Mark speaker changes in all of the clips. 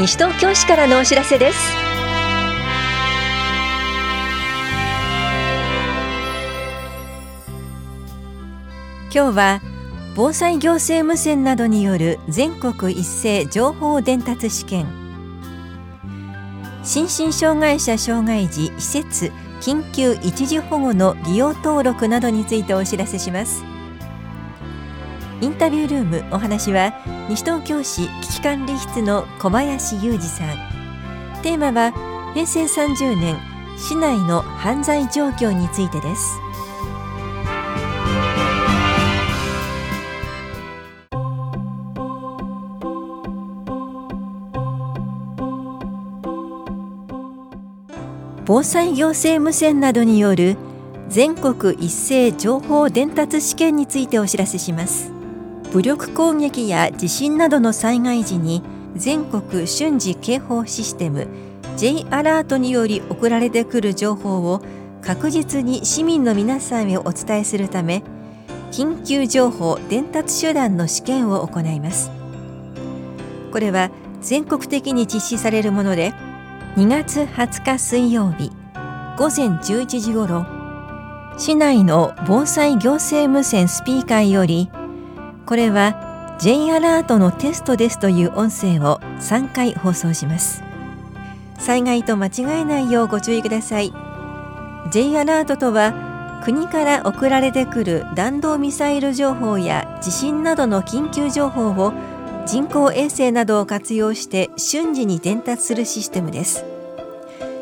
Speaker 1: 西東京市からのお知らせです。今日は防災行政無線などによる全国一斉情報伝達試験。心身障害者障害児施設緊急一時保護の利用登録などについてお知らせします。インタビュールームお話は西東京市危機管理室の小林裕二さん。テーマは平成30年市内の犯罪状況についてです。防災行政無線などによる全国一斉情報伝達試験についてお知らせします。武力攻撃や地震などの災害時に全国瞬時警報システム J アラートにより送られてくる情報を確実に市民の皆さんへお伝えするため緊急情報伝達手段の試験を行います。これは全国的に実施されるもので2月20日水曜日午前11時ごろ市内の防災行政無線スピーカーよりこれは J アラートのテストですという音声を3回放送します。災害と間違えないようご注意ください。J アラートとは国から送られてくる弾道ミサイル情報や地震などの緊急情報を人工衛星などを活用して瞬時に伝達するシステムです。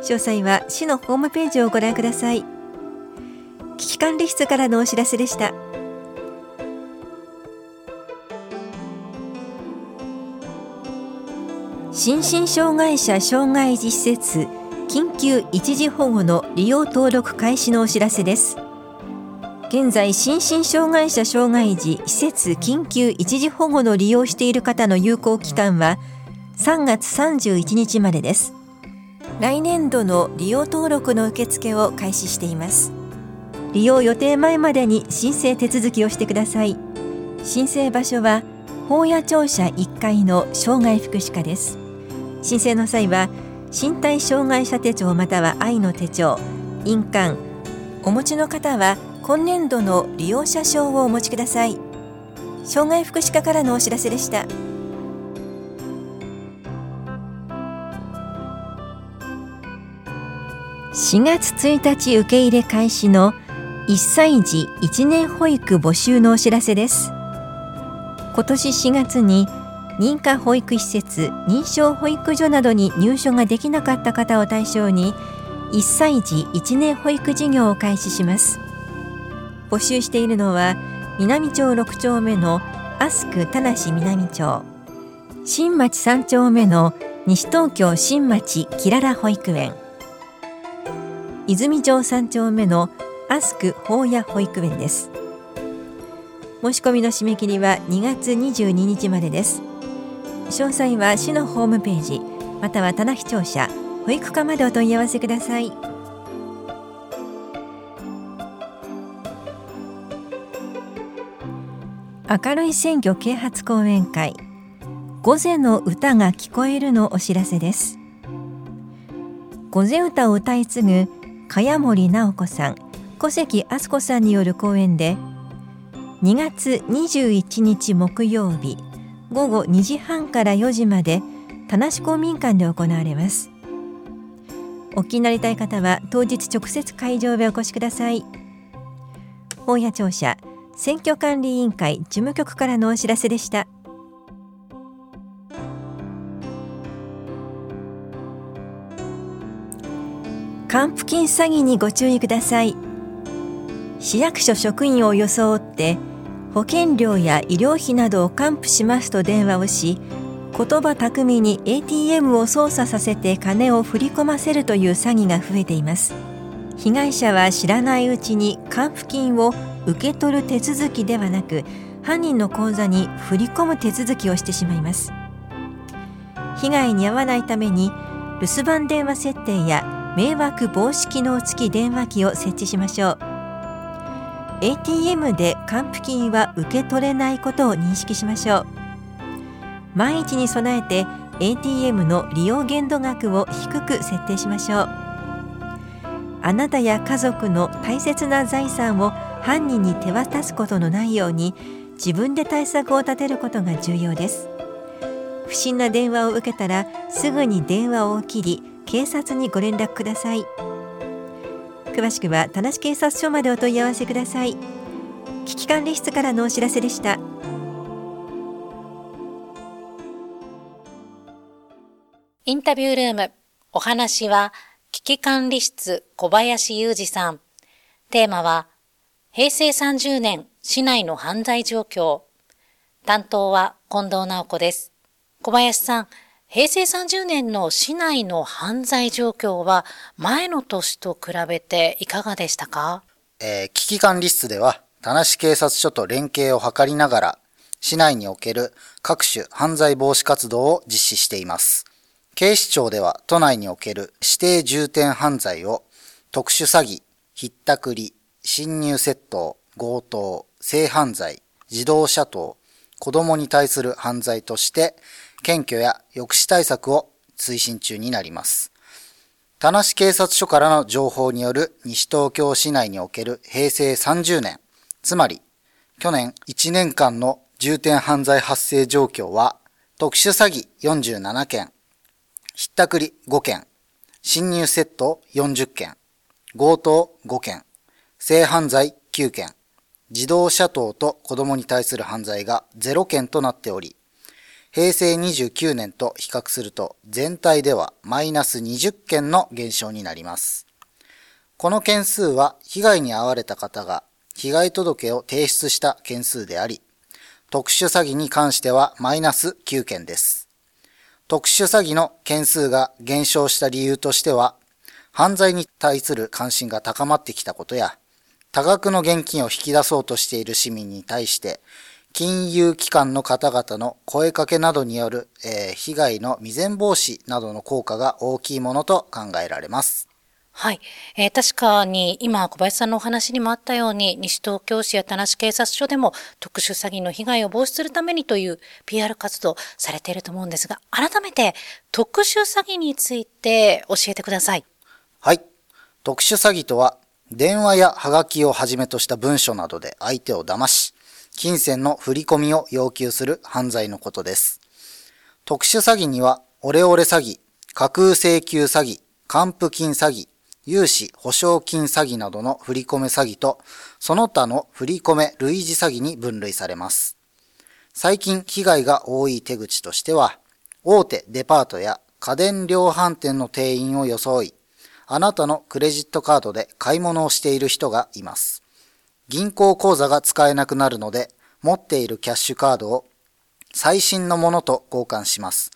Speaker 1: 詳細は市のホームページをご覧ください。危機管理室からのお知らせでした。心身障害者障害児施設緊急一時保護の利用登録開始のお知らせです。現在心身障害者障害児施設緊急一時保護の利用している方の有効期間は3月31日までです。来年度の利用登録の受付を開始しています。利用予定前までに申請手続きをしてください。申請場所は法屋庁舎1階の障害福祉課です。申請の際は身体障害者手帳または愛の手帳印鑑お持ちの方は今年度の利用者証をお持ちください。障害福祉課からのお知らせでした。4月1日受け入れ開始の1歳児1年保育募集のお知らせです。今年4月に認可保育施設認証保育所などに入所ができなかった方を対象に1歳児1年保育事業を開始します。募集しているのは南町6丁目のアスク田無南町新町3丁目の西東京新町きらら保育園泉町3丁目のアスク法屋保育園です。申し込みの締め切りは2月22日までです。詳細は市のホームページまたは棚視聴者保育課までお問い合わせください。明るい選挙啓発講演会午前の歌が聞こえるのお知らせです。午前歌を歌い継ぐ茅森直子さん小関敦子さんによる講演で2月21日木曜日午後2時半から4時まで田無公民館で行われます。お気になりたい方は当日直接会場へお越しください。本屋庁舎選挙管理委員会事務局からのお知らせでした。還付金詐欺にご注意ください。市役所職員を装って保険料や医療費などを還付しますと電話をし言葉巧みに ATM を操作させて金を振り込ませるという詐欺が増えています。被害者は知らないうちに還付金を受け取る手続きではなく犯人の口座に振り込む手続きをしてしまいます。被害に遭わないために留守番電話設定や迷惑防止機能付き電話機を設置しましょう。ATM で還付金は受け取れないことを認識しましょう。万一に備えて ATM の利用限度額を低く設定しましょう。あなたや家族の大切な財産を犯人に手渡すことのないように自分で対策を立てることが重要です。不審な電話を受けたらすぐに電話を切り警察にご連絡ください。詳しくは田無警察署までお問い合わせください。危機管理室からのお知らせでした。
Speaker 2: インタビュールームお話は危機管理室小林裕二さん。テーマは平成30年市内の犯罪状況。担当は近藤直子です。小林さん平成30年の市内の犯罪状況は前の年と比べていかがでしたか、
Speaker 3: えー、危機管理室では田無警察署と連携を図りながら市内における各種犯罪防止活動を実施しています。警視庁では都内における指定重点犯罪を特殊詐欺、ひったくり、侵入窃盗、強盗、性犯罪、自動車盗、子供に対する犯罪として検挙や抑止対策を推進中になります。田無警察署からの情報による西東京市内における平成30年、つまり去年1年間の重点犯罪発生状況は、特殊詐欺47件、ひったくり5件、侵入窃盗40件、強盗5件、性犯罪9件、自動車盗と子供に対する犯罪が0件となっており、平成29年と比較すると全体ではマイナス20件の減少になります。この件数は被害に遭われた方が被害届を提出した件数であり、特殊詐欺に関してはマイナス9件です。特殊詐欺の件数が減少した理由としては、犯罪に対する関心が高まってきたことや、多額の現金を引き出そうとしている市民に対して金融機関の方々の声かけなどによる、えー、被害の未然防止などの効果が大きいものと考えられます。
Speaker 2: はい。えー、確かに今小林さんのお話にもあったように西東京市や田無警察署でも特殊詐欺の被害を防止するためにという PR 活動されていると思うんですが、改めて特殊詐欺について教えてください。
Speaker 3: はい。特殊詐欺とは電話やハガキをはじめとした文書などで相手を騙し、金銭の振り込みを要求する犯罪のことです。特殊詐欺には、オレオレ詐欺、架空請求詐欺、還付金詐欺、融資保証金詐欺などの振り込め詐欺と、その他の振り込め類似詐欺に分類されます。最近被害が多い手口としては、大手デパートや家電量販店の店員を装い、あなたのクレジットカードで買い物をしている人がいます。銀行口座が使えなくなるので、持っているキャッシュカードを最新のものと交換します。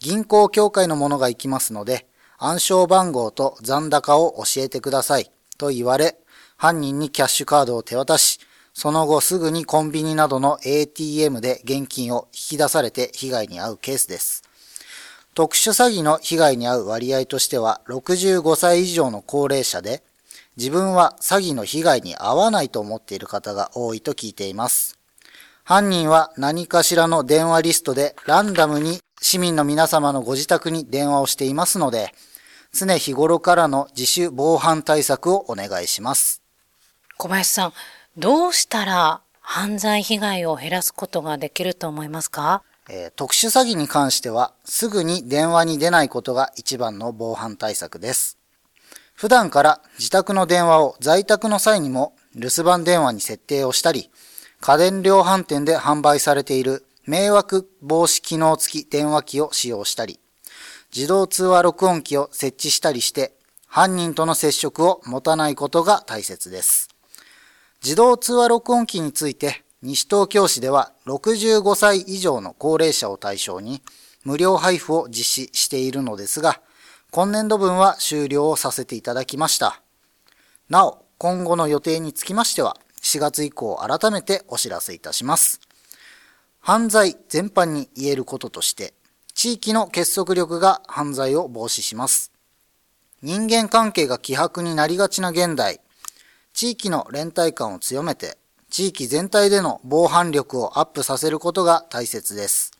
Speaker 3: 銀行協会のものが行きますので、暗証番号と残高を教えてくださいと言われ、犯人にキャッシュカードを手渡し、その後すぐにコンビニなどの ATM で現金を引き出されて被害に遭うケースです。特殊詐欺の被害に遭う割合としては65歳以上の高齢者で自分は詐欺の被害に遭わないと思っている方が多いと聞いています。犯人は何かしらの電話リストでランダムに市民の皆様のご自宅に電話をしていますので、常日頃からの自主防犯対策をお願いします。
Speaker 2: 小林さん、どうしたら犯罪被害を減らすことができると思いますか、
Speaker 3: えー、特殊詐欺に関しては、すぐに電話に出ないことが一番の防犯対策です。普段から自宅の電話を在宅の際にも留守番電話に設定をしたり、家電量販店で販売されている迷惑防止機能付き電話機を使用したり、自動通話録音機を設置したりして、犯人との接触を持たないことが大切です。自動通話録音機について、西東京市では65歳以上の高齢者を対象に無料配布を実施しているのですが、今年度分は終了をさせていただきました。なお、今後の予定につきましては、4月以降改めてお知らせいたします。犯罪全般に言えることとして、地域の結束力が犯罪を防止します。人間関係が希薄になりがちな現代、地域の連帯感を強めて、地域全体での防犯力をアップさせることが大切です。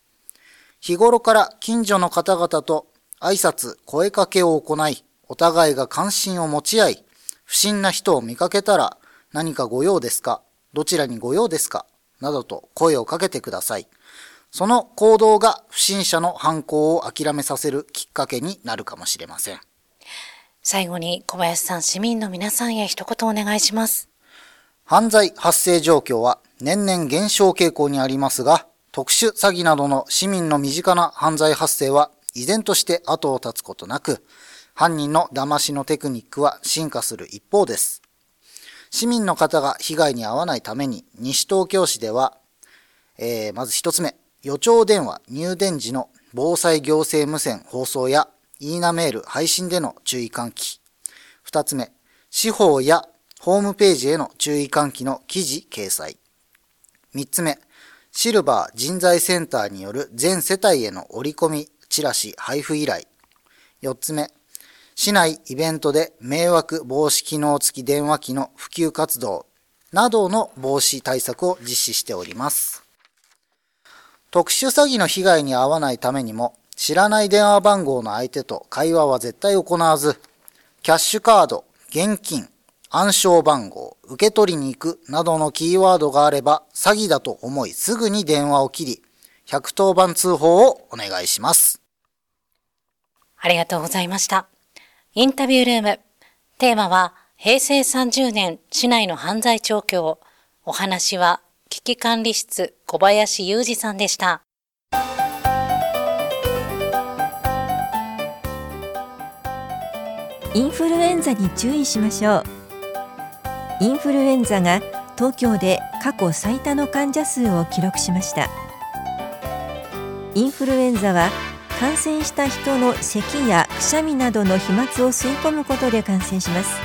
Speaker 3: 日頃から近所の方々と挨拶、声かけを行い、お互いが関心を持ち合い、不審な人を見かけたら、何かご用ですかどちらにご用ですかなどと声をかけてください。その行動が不審者の犯行を諦めさせるきっかけになるかもしれません。
Speaker 2: 最後に小林さん、市民の皆さんへ一言お願いします。
Speaker 3: 犯罪発生状況は年々減少傾向にありますが、特殊詐欺などの市民の身近な犯罪発生は依然として後を絶つことなく、犯人の騙しのテクニックは進化する一方です。市民の方が被害に遭わないために、西東京市では、えー、まず一つ目、予兆電話入電時の防災行政無線放送や、イーナメール配信での注意喚起。二つ目、司法やホームページへの注意喚起の記事掲載。三つ目、シルバー人材センターによる全世帯への折り込み、チラシ配布依頼。四つ目、市内イベントで迷惑防止機能付き電話機の普及活動などの防止対策を実施しております。特殊詐欺の被害に遭わないためにも、知らない電話番号の相手と会話は絶対行わず、キャッシュカード、現金、暗証番号、受け取りに行くなどのキーワードがあれば、詐欺だと思いすぐに電話を切り、110番通報をお願いします。
Speaker 2: ありがとうございました。インタビュールーム。テーマは、平成30年市内の犯罪状況。お話は、危機管理室小林裕二さんでした。
Speaker 1: インフルエンザに注意しましょう。インフルエンザが東京で過去最多の患者数を記録しました。インフルエンザは感染した人の咳やくしゃみなどの飛沫を吸い込むことで感染します。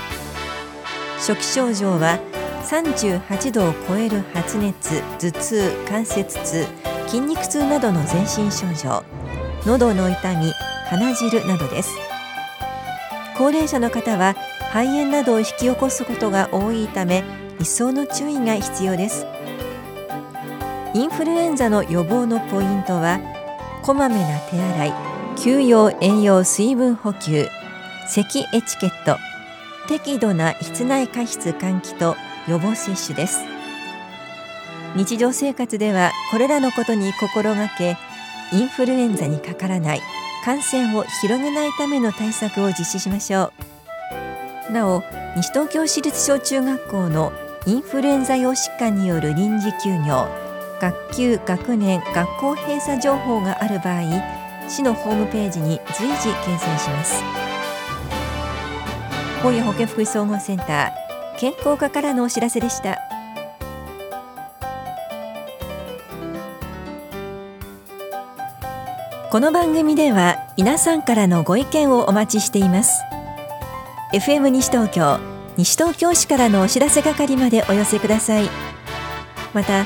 Speaker 1: 初期症状は38度を超える発熱頭痛関節痛筋肉痛などの全身症状喉の痛み鼻汁などです。高齢者の方は肺炎などを引き起こすことが多いため一層の注意が必要です。インフルエンザの予防のポイントはこまめな手洗い休養栄養水分補給咳エチケット適度な室内加湿換気と予防接種です。日常生活ではこれらのことに心がけインフルエンザにかからない感染を広げないための対策を実施しましょう。なお西東京市立小中学校のインフルエンザ用疾患による臨時休業学級学年学校閉鎖情報がある場合市のホームページに随時掲載します。本屋保健福祉総合センター健康課からのお知らせでした。この番組では皆さんからのご意見をお待ちしています。FM 西東京西東京市からのお知らせ係までお寄せください。また